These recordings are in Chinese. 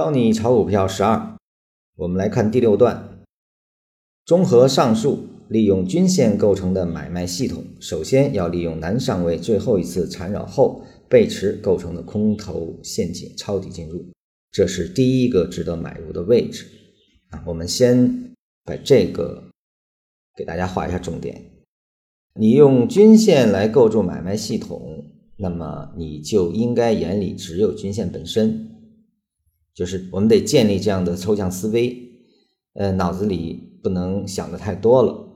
教你炒股票十二，我们来看第六段。综合上述，利用均线构成的买卖系统，首先要利用南上位最后一次缠绕后背驰构成的空头陷阱抄底进入，这是第一个值得买入的位置。啊，我们先把这个给大家画一下重点。你用均线来构筑买卖系统，那么你就应该眼里只有均线本身。就是我们得建立这样的抽象思维，呃，脑子里不能想的太多了。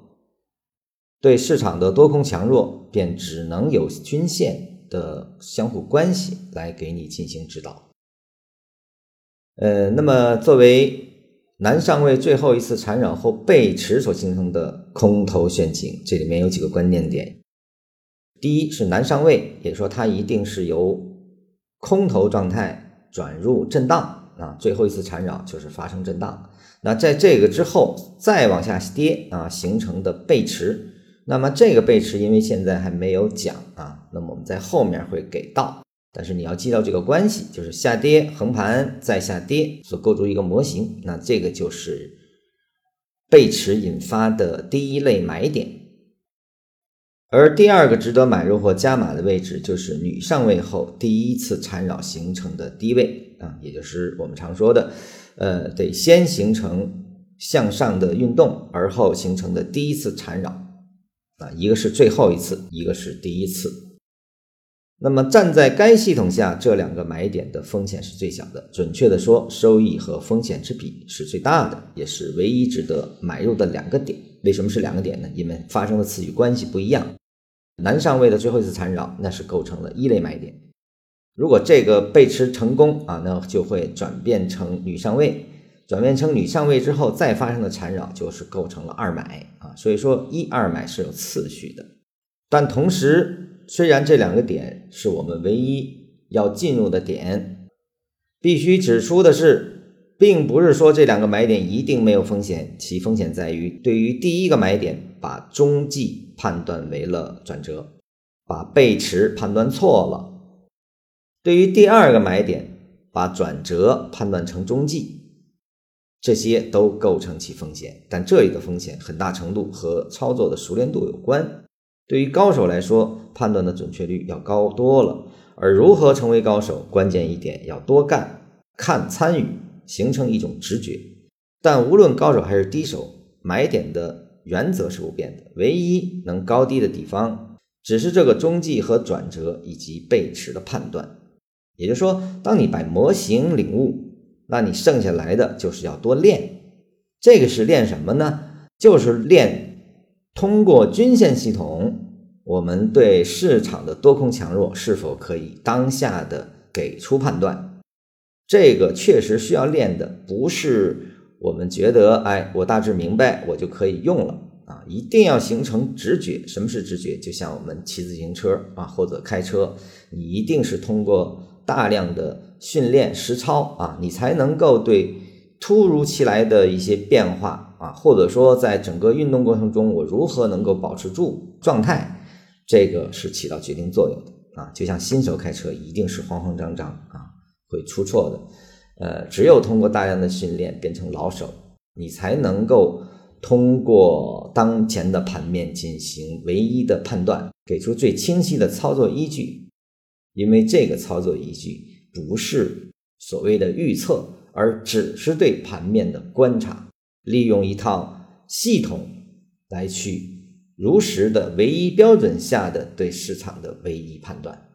对市场的多空强弱，便只能有均线的相互关系来给你进行指导。呃，那么作为南上位最后一次缠绕后背驰所形成的空头陷阱，这里面有几个关键点。第一是南上位，也说它一定是由空头状态转入震荡。啊，最后一次缠绕就是发生震荡，那在这个之后再往下跌啊，形成的背驰，那么这个背驰因为现在还没有讲啊，那么我们在后面会给到，但是你要记到这个关系，就是下跌横盘再下跌所构筑一个模型，那这个就是背驰引发的第一类买点。而第二个值得买入或加码的位置，就是女上位后第一次缠绕形成的低位啊，也就是我们常说的，呃，得先形成向上的运动，而后形成的第一次缠绕啊，一个是最后一次，一个是第一次。那么站在该系统下，这两个买点的风险是最小的，准确的说，收益和风险之比是最大的，也是唯一值得买入的两个点。为什么是两个点呢？因为发生的次序关系不一样。男上位的最后一次缠绕，那是构成了一类买点。如果这个背驰成功啊，那就会转变成女上位，转变成女上位之后再发生的缠绕，就是构成了二买啊。所以说一二买是有次序的。但同时，虽然这两个点是我们唯一要进入的点，必须指出的是，并不是说这两个买点一定没有风险，其风险在于对于第一个买点。把中继判断为了转折，把背驰判断错了。对于第二个买点，把转折判断成中继，这些都构成其风险。但这里的风险很大程度和操作的熟练度有关。对于高手来说，判断的准确率要高多了。而如何成为高手，关键一点要多干、看、参与，形成一种直觉。但无论高手还是低手，买点的。原则是不变的，唯一能高低的地方，只是这个中继和转折以及背驰的判断。也就是说，当你把模型领悟，那你剩下来的就是要多练。这个是练什么呢？就是练通过均线系统，我们对市场的多空强弱是否可以当下的给出判断。这个确实需要练的，不是。我们觉得，哎，我大致明白，我就可以用了啊！一定要形成直觉。什么是直觉？就像我们骑自行车啊，或者开车，你一定是通过大量的训练实操啊，你才能够对突如其来的一些变化啊，或者说在整个运动过程中，我如何能够保持住状态，这个是起到决定作用的啊！就像新手开车，一定是慌慌张张啊，会出错的。呃，只有通过大量的训练变成老手，你才能够通过当前的盘面进行唯一的判断，给出最清晰的操作依据。因为这个操作依据不是所谓的预测，而只是对盘面的观察，利用一套系统来去如实的唯一标准下的对市场的唯一判断。